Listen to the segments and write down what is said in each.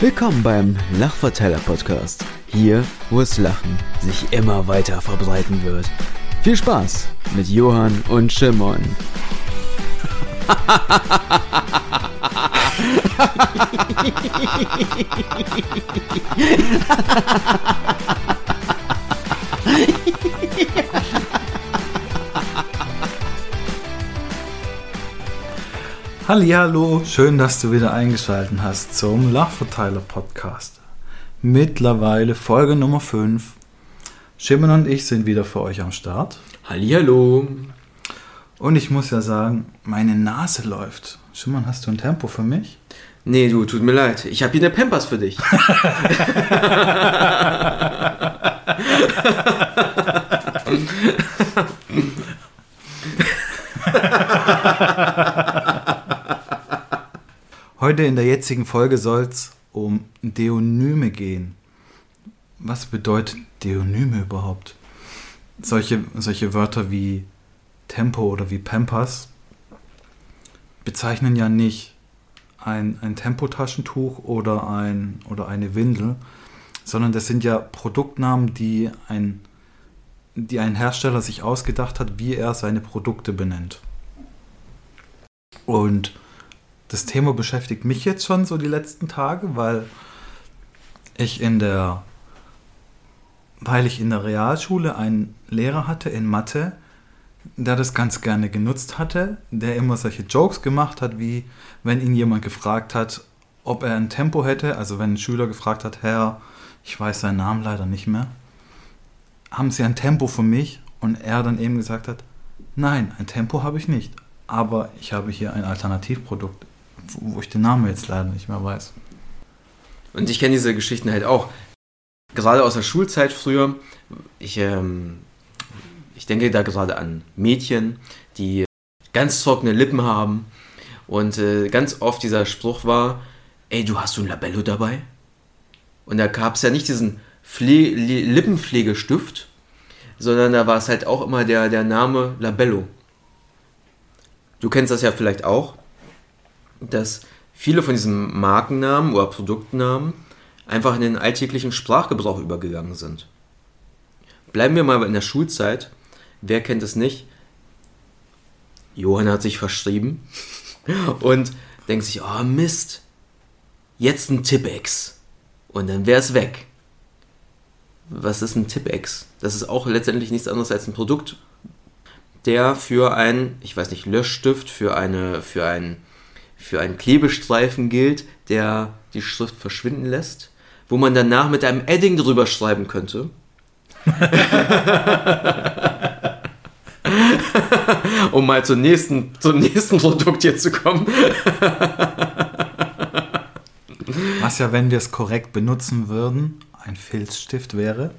Willkommen beim Lachverteiler Podcast. Hier, wo es Lachen sich immer weiter verbreiten wird. Viel Spaß mit Johann und Shimon. Hallo, schön, dass du wieder eingeschaltet hast zum Lachverteiler Podcast. Mittlerweile Folge Nummer 5. Shimon und ich sind wieder für euch am Start. Hallihallo. Und ich muss ja sagen, meine Nase läuft. Shimon, hast du ein Tempo für mich? Nee, du, tut mir leid. Ich habe hier eine Pampers für dich. Heute in der jetzigen Folge soll es um Deonyme gehen. Was bedeutet Deonyme überhaupt? Solche, solche Wörter wie Tempo oder wie Pampers bezeichnen ja nicht ein, ein Tempotaschentuch oder, ein, oder eine Windel, sondern das sind ja Produktnamen, die ein, die ein Hersteller sich ausgedacht hat, wie er seine Produkte benennt. Und das Thema beschäftigt mich jetzt schon so die letzten Tage, weil ich in der, weil ich in der Realschule einen Lehrer hatte in Mathe, der das ganz gerne genutzt hatte, der immer solche Jokes gemacht hat, wie wenn ihn jemand gefragt hat, ob er ein Tempo hätte, also wenn ein Schüler gefragt hat, Herr, ich weiß seinen Namen leider nicht mehr, haben Sie ein Tempo für mich? Und er dann eben gesagt hat, nein, ein Tempo habe ich nicht, aber ich habe hier ein Alternativprodukt wo ich den Namen jetzt leider nicht mehr weiß. Und ich kenne diese Geschichten halt auch. Gerade aus der Schulzeit früher. Ich, ähm, ich denke da gerade an Mädchen, die ganz trockene Lippen haben. Und äh, ganz oft dieser Spruch war, ey, du hast du ein Labello dabei? Und da gab es ja nicht diesen Pfle Lippenpflegestift, sondern da war es halt auch immer der, der Name Labello. Du kennst das ja vielleicht auch dass viele von diesen Markennamen oder Produktnamen einfach in den alltäglichen Sprachgebrauch übergegangen sind. Bleiben wir mal in der Schulzeit. Wer kennt es nicht? Johann hat sich verschrieben und denkt sich, oh Mist, jetzt ein Tippex. Und dann wäre es weg. Was ist ein Tippex? Das ist auch letztendlich nichts anderes als ein Produkt, der für ein, ich weiß nicht, Löschstift, für eine, für ein für einen Klebestreifen gilt, der die Schrift verschwinden lässt, wo man danach mit einem Edding drüber schreiben könnte. um mal zum nächsten, zum nächsten Produkt hier zu kommen. Was ja, wenn wir es korrekt benutzen würden, ein Filzstift wäre.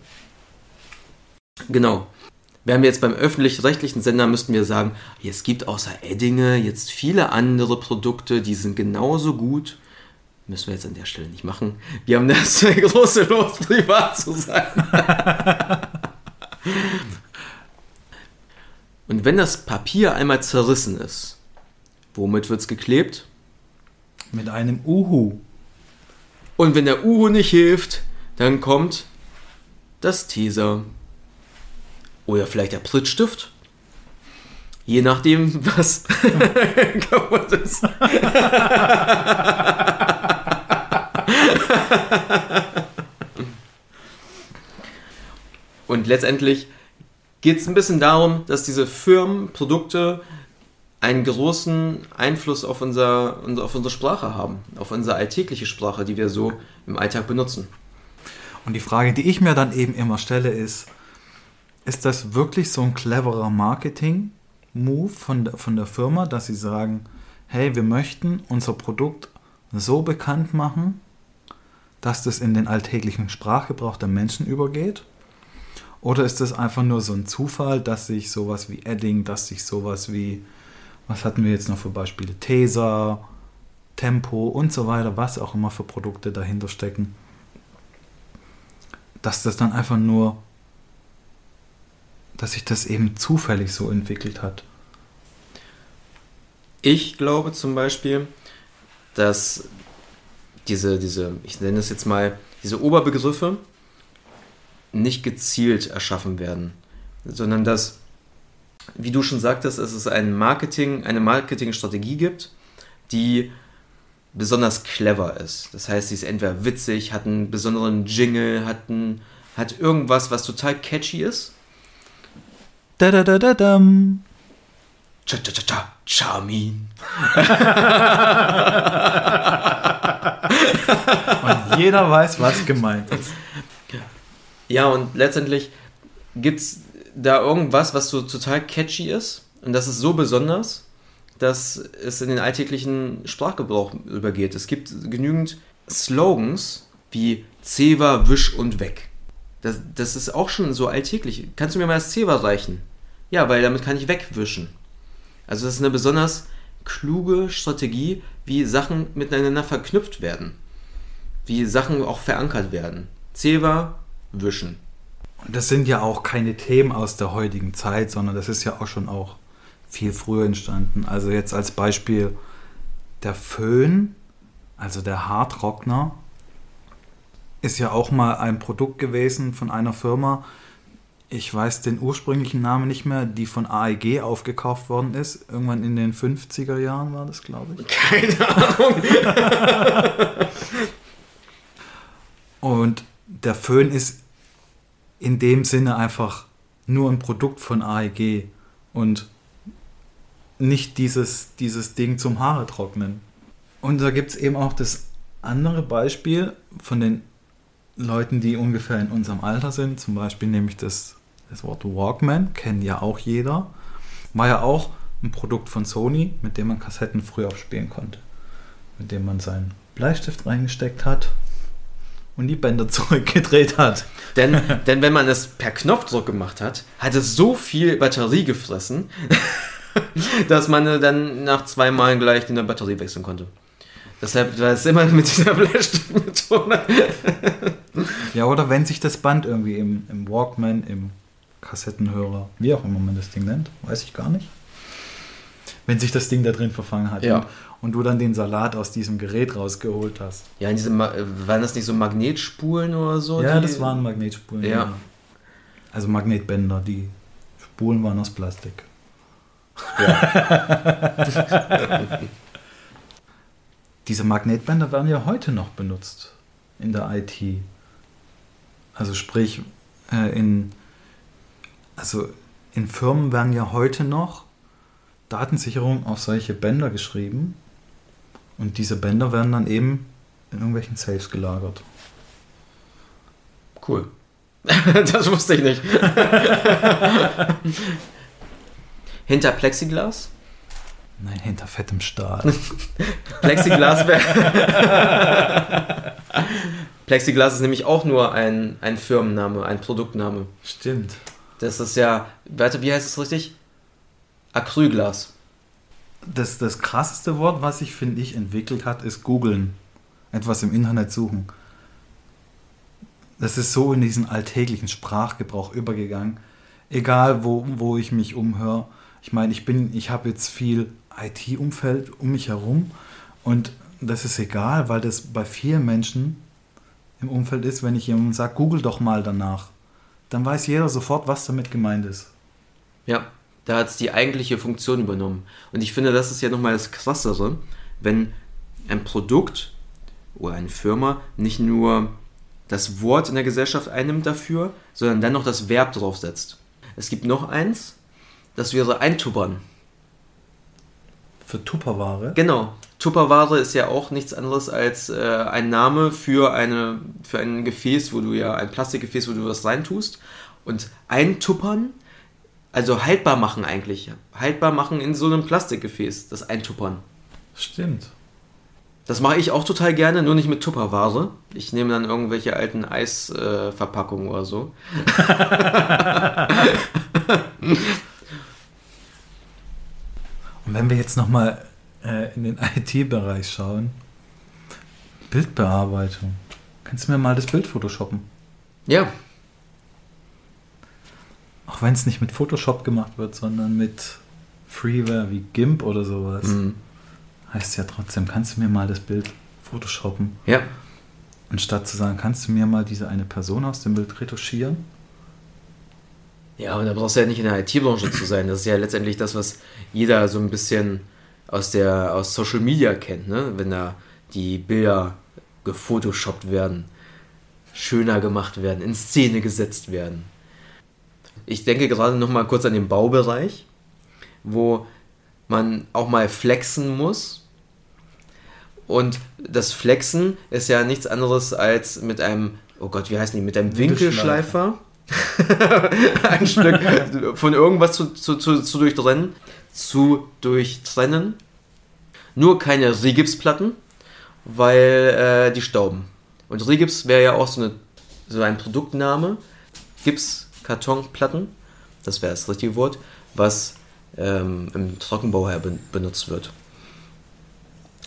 Genau. Wären wir jetzt beim öffentlich-rechtlichen Sender, müssten wir sagen, es gibt außer Eddinge jetzt viele andere Produkte, die sind genauso gut. Müssen wir jetzt an der Stelle nicht machen. Wir haben das große Los, privat zu sein. Und wenn das Papier einmal zerrissen ist, womit wird es geklebt? Mit einem Uhu. Und wenn der Uhu nicht hilft, dann kommt das Teaser. Oder vielleicht der Prittstift. Je nachdem, was kaputt ist. Und letztendlich geht es ein bisschen darum, dass diese Firmen, Produkte einen großen Einfluss auf, unser, auf unsere Sprache haben, auf unsere alltägliche Sprache, die wir so im Alltag benutzen. Und die Frage, die ich mir dann eben immer stelle, ist, ist das wirklich so ein cleverer Marketing-Move von, der, von der Firma, dass sie sagen, hey, wir möchten unser Produkt so bekannt machen, dass das in den alltäglichen Sprachgebrauch der Menschen übergeht? Oder ist das einfach nur so ein Zufall, dass sich sowas wie Edding, dass sich sowas wie, was hatten wir jetzt noch für Beispiele, Tesa, Tempo und so weiter, was auch immer für Produkte dahinter stecken, dass das dann einfach nur dass sich das eben zufällig so entwickelt hat. Ich glaube zum Beispiel, dass diese, diese, ich nenne es jetzt mal, diese Oberbegriffe nicht gezielt erschaffen werden, sondern dass, wie du schon sagtest, dass es ein Marketing, eine Marketingstrategie gibt, die besonders clever ist. Das heißt, sie ist entweder witzig, hat einen besonderen Jingle, hat, ein, hat irgendwas, was total catchy ist. Da da da da dam. Cha cha cha cha, Charmin. Und jeder weiß, was gemeint ist. Ja, und letztendlich gibt es da irgendwas, was so total catchy ist. Und das ist so besonders, dass es in den alltäglichen Sprachgebrauch übergeht. Es gibt genügend Slogans wie Zewa, Wisch und Weg. Das, das ist auch schon so alltäglich. Kannst du mir mal das Zewa reichen? Ja, weil damit kann ich wegwischen. Also das ist eine besonders kluge Strategie, wie Sachen miteinander verknüpft werden. Wie Sachen auch verankert werden. Zewa, wischen. Das sind ja auch keine Themen aus der heutigen Zeit, sondern das ist ja auch schon auch viel früher entstanden. Also jetzt als Beispiel der Föhn, also der Haartrockner, ist ja auch mal ein Produkt gewesen von einer Firma. Ich weiß den ursprünglichen Namen nicht mehr, die von AEG aufgekauft worden ist. Irgendwann in den 50er Jahren war das, glaube ich. Keine Ahnung. Und der Föhn ist in dem Sinne einfach nur ein Produkt von AEG und nicht dieses, dieses Ding zum Haare trocknen. Und da gibt es eben auch das andere Beispiel von den Leuten, die ungefähr in unserem Alter sind. Zum Beispiel nämlich das, das Wort Walkman, kennt ja auch jeder. War ja auch ein Produkt von Sony, mit dem man Kassetten früher abspielen konnte. Mit dem man seinen Bleistift reingesteckt hat und die Bänder zurückgedreht hat. denn, denn wenn man es per Knopfdruck gemacht hat, hat es so viel Batterie gefressen, dass man dann nach zwei Malen gleich die Batterie wechseln konnte. Deshalb war es immer mit dieser Bleistiftmethode. Ja, oder wenn sich das Band irgendwie im, im Walkman, im Kassettenhörer, wie auch immer man das Ding nennt, weiß ich gar nicht. Wenn sich das Ding da drin verfangen hat Ja. und, und du dann den Salat aus diesem Gerät rausgeholt hast. Ja, in diesem, äh, waren das nicht so Magnetspulen oder so? ja, die- das waren Magnetspulen. Ja. Also Magnetbänder, die Spulen waren aus Plastik. Diese Magnetbänder werden ja heute noch benutzt in der IT. Also sprich, äh, in, also in Firmen werden ja heute noch Datensicherung auf solche Bänder geschrieben und diese Bänder werden dann eben in irgendwelchen Safes gelagert. Cool. das wusste ich nicht. Hinter Plexiglas? Nein, hinter fettem Stahl. Plexiglas wäre. Plexiglas ist nämlich auch nur ein, ein Firmenname, ein Produktname. Stimmt. Das ist ja. Warte, wie heißt es richtig? Acrylglas. Das, das krasseste Wort, was sich, finde ich, entwickelt hat, ist googeln. Etwas im Internet suchen. Das ist so in diesen alltäglichen Sprachgebrauch übergegangen. Egal, wo, wo ich mich umhöre. Ich meine, ich bin, ich habe jetzt viel IT-Umfeld um mich herum und das ist egal, weil das bei vielen Menschen im Umfeld ist, wenn ich jemandem sage, google doch mal danach. Dann weiß jeder sofort, was damit gemeint ist. Ja, da hat es die eigentliche Funktion übernommen. Und ich finde, das ist ja nochmal das Krassere, wenn ein Produkt oder eine Firma nicht nur das Wort in der Gesellschaft einnimmt dafür, sondern dann noch das Verb draufsetzt. Es gibt noch eins, das wäre eintuppern. Für Tupperware. Genau. Tupperware ist ja auch nichts anderes als äh, ein Name für, eine, für ein Gefäß, wo du ja ein Plastikgefäß, wo du was reintust. Und eintuppern, also haltbar machen eigentlich. Haltbar machen in so einem Plastikgefäß, das Eintuppern. Stimmt. Das mache ich auch total gerne, nur nicht mit Tupperware. Ich nehme dann irgendwelche alten Eisverpackungen äh, oder so. Und wenn wir jetzt nochmal äh, in den IT-Bereich schauen, Bildbearbeitung. Kannst du mir mal das Bild photoshoppen? Ja, Auch wenn es nicht mit Photoshop gemacht wird, sondern mit Freeware wie GIMP oder sowas. Mhm. Heißt ja trotzdem, kannst du mir mal das Bild Photoshoppen. Ja. Anstatt zu sagen, kannst du mir mal diese eine Person aus dem Bild retuschieren? Ja, und da brauchst du ja nicht in der IT-Branche zu sein. Das ist ja letztendlich das, was jeder so ein bisschen aus der aus Social Media kennt, ne? Wenn da die Bilder gefotoshoppt werden, schöner gemacht werden, in Szene gesetzt werden. Ich denke gerade noch mal kurz an den Baubereich, wo man auch mal flexen muss. Und das Flexen ist ja nichts anderes als mit einem, oh Gott, wie heißen die, mit einem Winkelschleifer ein Stück von irgendwas zu, zu, zu, zu durchtrennen. Zu durchtrennen. Nur keine Rigipsplatten, weil äh, die stauben. Und Rigips wäre ja auch so, eine, so ein Produktname. Gipskartonplatten, das wäre das richtige Wort, was ähm, im Trockenbau her benutzt wird.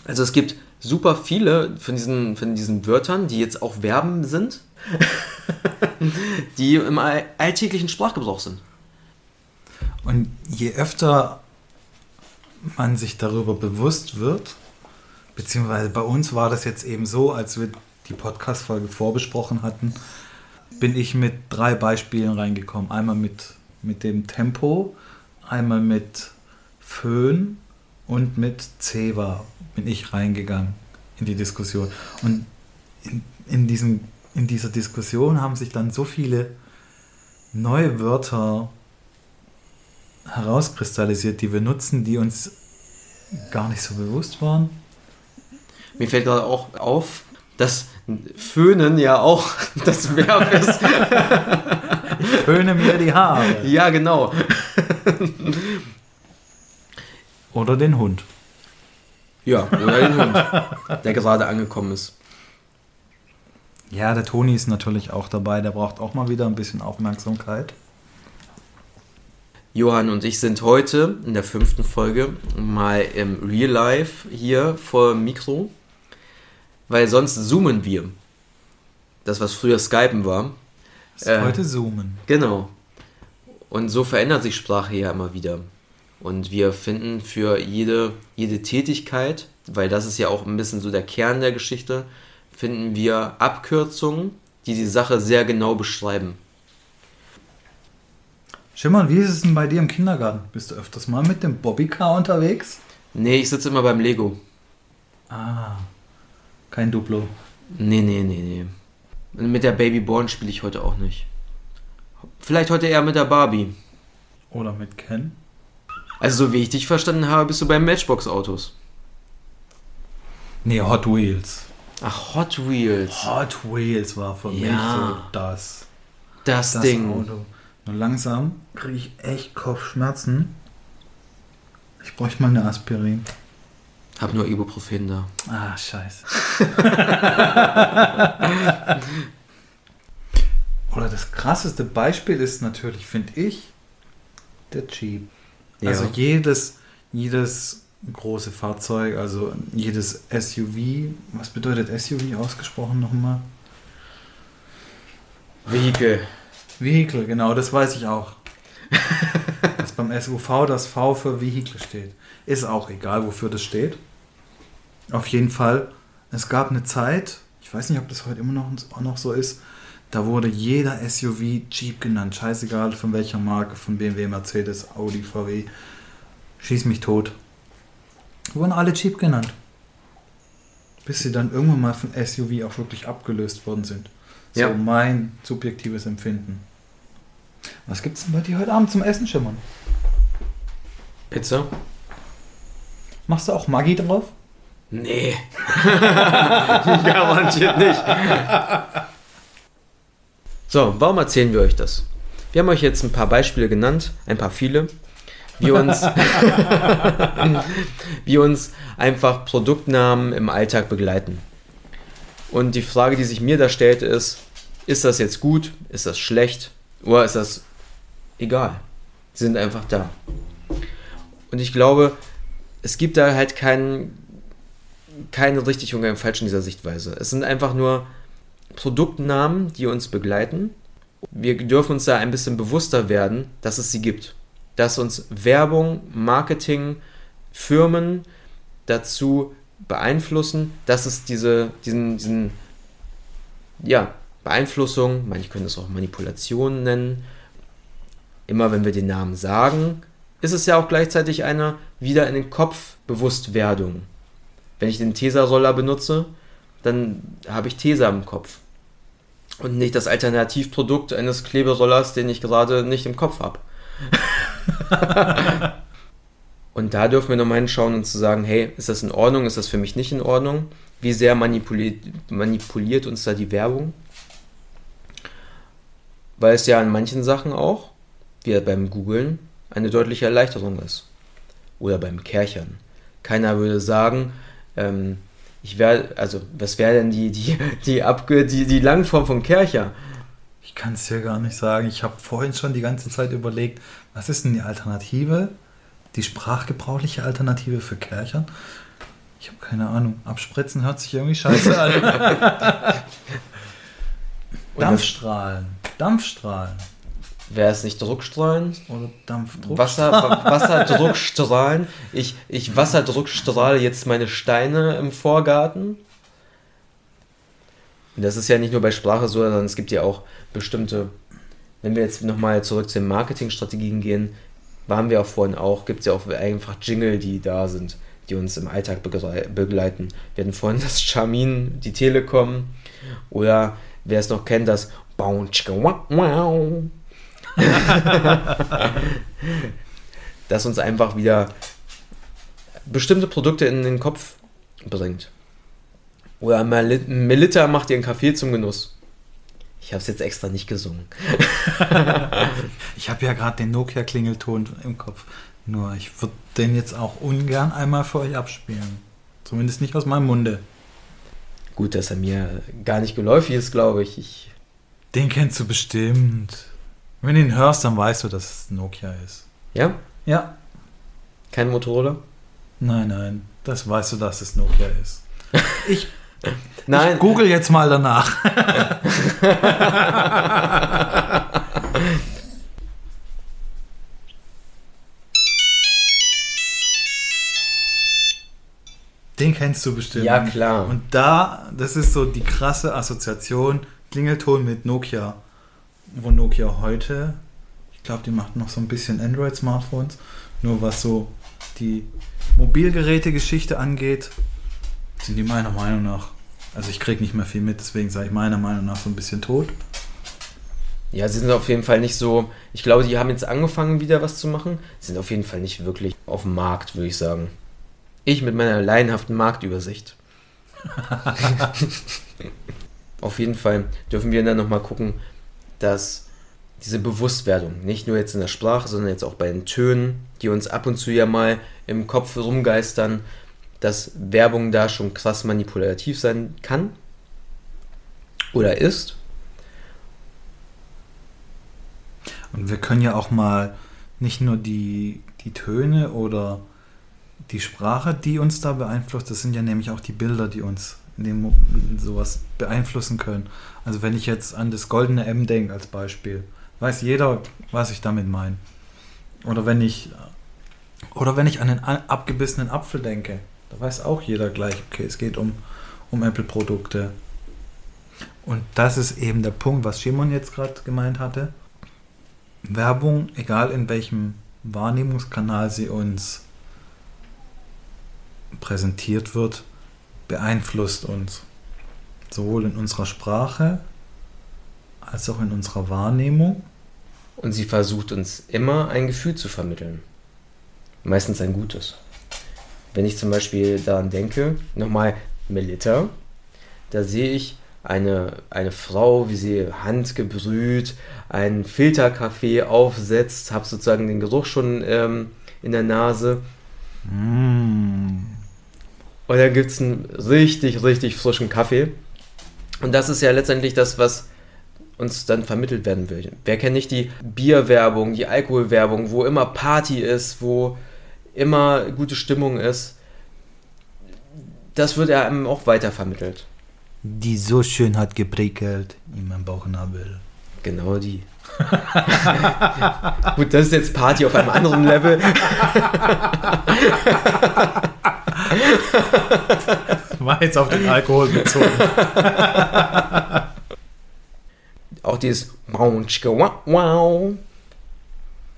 Also es gibt super viele von diesen, von diesen Wörtern, die jetzt auch Verben sind, die im alltäglichen Sprachgebrauch sind. Und je öfter man sich darüber bewusst wird, beziehungsweise bei uns war das jetzt eben so, als wir die Podcast-Folge vorbesprochen hatten, bin ich mit drei Beispielen reingekommen. Einmal mit, mit dem Tempo, einmal mit Föhn und mit Ceva bin ich reingegangen in die Diskussion. Und in, in, diesem, in dieser Diskussion haben sich dann so viele neue Wörter herauskristallisiert, die wir nutzen, die uns gar nicht so bewusst waren. Mir fällt gerade auch auf, dass Föhnen ja auch das Verb ist. ich föhne mir die Haare. Ja, genau. Oder den Hund. Ja, oder den Hund, der gerade angekommen ist. Ja, der Toni ist natürlich auch dabei. Der braucht auch mal wieder ein bisschen Aufmerksamkeit. Johann und ich sind heute in der fünften Folge mal im Real Life hier vor dem Mikro, weil sonst zoomen wir. Das, was früher Skypen war. Ist äh, heute zoomen. Genau. Und so verändert sich Sprache ja immer wieder. Und wir finden für jede, jede Tätigkeit, weil das ist ja auch ein bisschen so der Kern der Geschichte, finden wir Abkürzungen, die die Sache sehr genau beschreiben. Schimmern, wie ist es denn bei dir im Kindergarten? Bist du öfters mal mit dem Bobbycar unterwegs? Nee, ich sitze immer beim Lego. Ah, kein Duplo. Nee, nee, nee, nee. Mit der Babyborn spiele ich heute auch nicht. Vielleicht heute eher mit der Barbie. Oder mit Ken? Also, so wie ich dich verstanden habe, bist du bei Matchbox-Autos. Nee, Hot Wheels. Ach, Hot Wheels. Hot Wheels war für ja. mich so das. Das, das Ding. Auto. Nur langsam kriege ich echt Kopfschmerzen. Ich bräuchte mal eine Aspirin. Hab nur Ibuprofen da. Ah, scheiße. Oder das krasseste Beispiel ist natürlich, finde ich, der Jeep. Ja. Also jedes, jedes große Fahrzeug, also jedes SUV, was bedeutet SUV ausgesprochen nochmal? Vehikel. Vehikel, genau, das weiß ich auch. Dass beim SUV das V für Vehikel steht. Ist auch egal, wofür das steht. Auf jeden Fall, es gab eine Zeit, ich weiß nicht, ob das heute immer noch, auch noch so ist, da wurde jeder SUV Jeep genannt. Scheißegal von welcher Marke, von BMW, Mercedes, Audi, VW. Schieß mich tot. Wurden alle Jeep genannt. Bis sie dann irgendwann mal von SUV auch wirklich abgelöst worden sind. So ja. mein subjektives Empfinden. Was gibt es denn bei dir heute Abend zum Essen, Schimmern? Pizza. Machst du auch Maggi drauf? Nee. Garantiert nicht. So, warum erzählen wir euch das? Wir haben euch jetzt ein paar Beispiele genannt, ein paar viele, wie uns, wie uns einfach Produktnamen im Alltag begleiten. Und die Frage, die sich mir da stellt, ist, ist das jetzt gut? Ist das schlecht? Oder ist das egal? Sie sind einfach da. Und ich glaube, es gibt da halt kein, keine richtig und kein falsch in dieser Sichtweise. Es sind einfach nur Produktnamen, die uns begleiten. Wir dürfen uns da ein bisschen bewusster werden, dass es sie gibt. Dass uns Werbung, Marketing, Firmen dazu beeinflussen, dass es diese, diesen, diesen, ja, Beeinflussung, manche können es auch Manipulation nennen. Immer wenn wir den Namen sagen, ist es ja auch gleichzeitig eine wieder in den Kopf Bewusstwerdung. Wenn ich den Tesa-Roller benutze, dann habe ich Tesa im Kopf. Und nicht das Alternativprodukt eines Kleberollers, den ich gerade nicht im Kopf habe. und da dürfen wir nochmal hinschauen und zu sagen, hey, ist das in Ordnung, ist das für mich nicht in Ordnung? Wie sehr manipuliert, manipuliert uns da die Werbung? Weil es ja an manchen Sachen auch, wie beim Googlen, eine deutliche Erleichterung ist. Oder beim Kerchern. Keiner würde sagen, ähm, ich wäre, also, was wäre denn die, die, die, Abge die, die Langform von Kercher? Ich kann es dir gar nicht sagen. Ich habe vorhin schon die ganze Zeit überlegt, was ist denn die Alternative? Die sprachgebrauchliche Alternative für Kerchern? Ich habe keine Ahnung. Abspritzen hört sich irgendwie scheiße an. Dampfstrahlen. Dampfstrahlen. Wäre es nicht Druckstrahlen? Oder Dampfdruck? Wasser, Wasserdruckstrahlen. Ich, ich Wasserdruckstrahle jetzt meine Steine im Vorgarten. Und das ist ja nicht nur bei Sprache so, sondern es gibt ja auch bestimmte, wenn wir jetzt nochmal zurück zu den Marketingstrategien gehen, waren wir auch vorhin auch, gibt es ja auch einfach Jingle, die da sind, die uns im Alltag begleiten. Wir hatten vorhin das Charmin, die Telekom oder wer es noch kennt, das das uns einfach wieder bestimmte Produkte in den Kopf bringt. Oder Melita macht ihren Kaffee zum Genuss. Ich habe es jetzt extra nicht gesungen. ich habe ja gerade den Nokia-Klingelton im Kopf. Nur ich würde den jetzt auch ungern einmal für euch abspielen. Zumindest nicht aus meinem Munde. Gut, dass er mir gar nicht geläufig ist, glaube ich. ich. Den kennst du bestimmt. Wenn du ihn hörst, dann weißt du, dass es Nokia ist. Ja? Ja. Kein Motorola? Nein, nein. Das weißt du, dass es Nokia ist. Ich, nein. ich google jetzt mal danach. Den kennst du bestimmt. Ja, klar. Und da, das ist so die krasse Assoziation, Klingelton mit Nokia wo Nokia heute, ich glaube, die macht noch so ein bisschen Android-Smartphones, nur was so die Mobilgeräte-Geschichte angeht, sind die meiner Meinung nach, also ich kriege nicht mehr viel mit, deswegen sage ich meiner Meinung nach so ein bisschen tot. Ja, sie sind auf jeden Fall nicht so. Ich glaube, die haben jetzt angefangen, wieder was zu machen. Sie sind auf jeden Fall nicht wirklich auf dem Markt, würde ich sagen. Ich mit meiner laienhaften Marktübersicht. auf jeden Fall dürfen wir dann nochmal gucken, dass diese Bewusstwerdung, nicht nur jetzt in der Sprache, sondern jetzt auch bei den Tönen, die uns ab und zu ja mal im Kopf rumgeistern, dass Werbung da schon krass manipulativ sein kann oder ist. Und wir können ja auch mal nicht nur die, die Töne oder die Sprache, die uns da beeinflusst, das sind ja nämlich auch die Bilder, die uns in dem sowas beeinflussen können. Also wenn ich jetzt an das goldene M denke als Beispiel, weiß jeder, was ich damit meine. Oder wenn ich oder wenn ich an den abgebissenen Apfel denke, da weiß auch jeder gleich, okay, es geht um, um Apple-Produkte. Und das ist eben der Punkt, was Shimon jetzt gerade gemeint hatte. Werbung, egal in welchem Wahrnehmungskanal sie uns präsentiert wird, beeinflusst uns. Sowohl in unserer Sprache als auch in unserer Wahrnehmung. Und sie versucht uns immer ein Gefühl zu vermitteln. Meistens ein gutes. Wenn ich zum Beispiel daran denke, nochmal Melita, da sehe ich eine, eine Frau, wie sie handgebrüht einen Filterkaffee aufsetzt, habe sozusagen den Geruch schon ähm, in der Nase. Mm. Und dann gibt es einen richtig, richtig frischen Kaffee. Und das ist ja letztendlich das, was uns dann vermittelt werden will. Wer kennt nicht die Bierwerbung, die Alkoholwerbung, wo immer Party ist, wo immer gute Stimmung ist? Das wird ja einem auch weiter vermittelt. Die so schön hat geprickelt in meinem Bauchnabel. Genau die. Gut, das ist jetzt Party auf einem anderen Level. War jetzt auf den Alkohol bezogen. Auch dieses wow, wow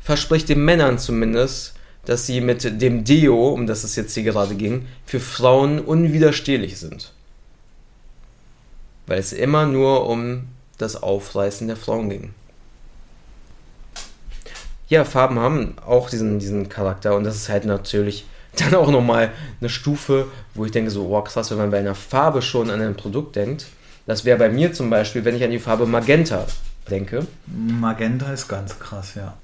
verspricht den Männern zumindest, dass sie mit dem Deo, um das es jetzt hier gerade ging, für Frauen unwiderstehlich sind. Weil es immer nur um das Aufreißen der Frauen ging. Ja, Farben haben auch diesen, diesen Charakter und das ist halt natürlich dann auch nochmal eine Stufe, wo ich denke so, oh krass, wenn man bei einer Farbe schon an ein Produkt denkt. Das wäre bei mir zum Beispiel, wenn ich an die Farbe Magenta denke. Magenta ist ganz krass, ja.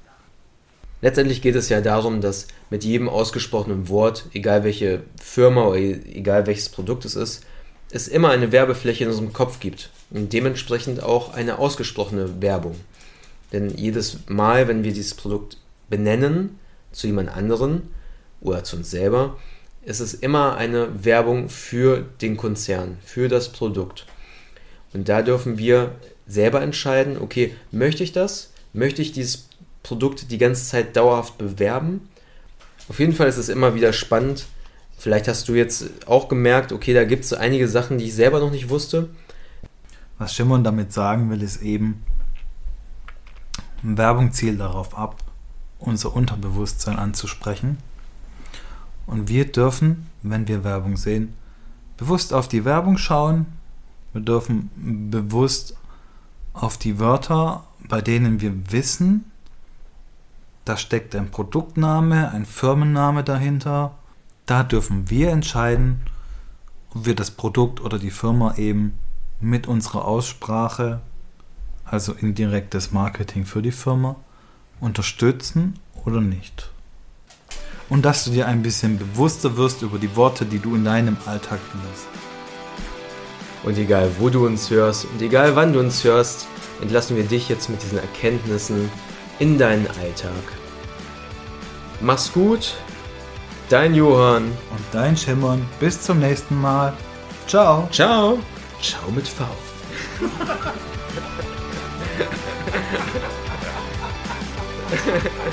Letztendlich geht es ja darum, dass mit jedem ausgesprochenen Wort, egal welche Firma oder egal welches Produkt es ist, es immer eine Werbefläche in unserem Kopf gibt und dementsprechend auch eine ausgesprochene Werbung. Denn jedes Mal, wenn wir dieses Produkt benennen zu jemand anderen oder zu uns selber, ist es immer eine Werbung für den Konzern, für das Produkt. Und da dürfen wir selber entscheiden, okay, möchte ich das? Möchte ich dieses Produkt die ganze Zeit dauerhaft bewerben? Auf jeden Fall ist es immer wieder spannend. Vielleicht hast du jetzt auch gemerkt, okay, da gibt es einige Sachen, die ich selber noch nicht wusste. Was Shimon damit sagen will, ist eben, Werbung zielt darauf ab, unser Unterbewusstsein anzusprechen. Und wir dürfen, wenn wir Werbung sehen, bewusst auf die Werbung schauen. Wir dürfen bewusst auf die Wörter, bei denen wir wissen, da steckt ein Produktname, ein Firmenname dahinter. Da dürfen wir entscheiden, ob wir das Produkt oder die Firma eben mit unserer Aussprache also indirektes Marketing für die Firma, unterstützen oder nicht. Und dass du dir ein bisschen bewusster wirst über die Worte, die du in deinem Alltag benutzt. Und egal wo du uns hörst und egal wann du uns hörst, entlassen wir dich jetzt mit diesen Erkenntnissen in deinen Alltag. Mach's gut, dein Johann und dein Schimmern. Bis zum nächsten Mal. Ciao. Ciao. Ciao mit V.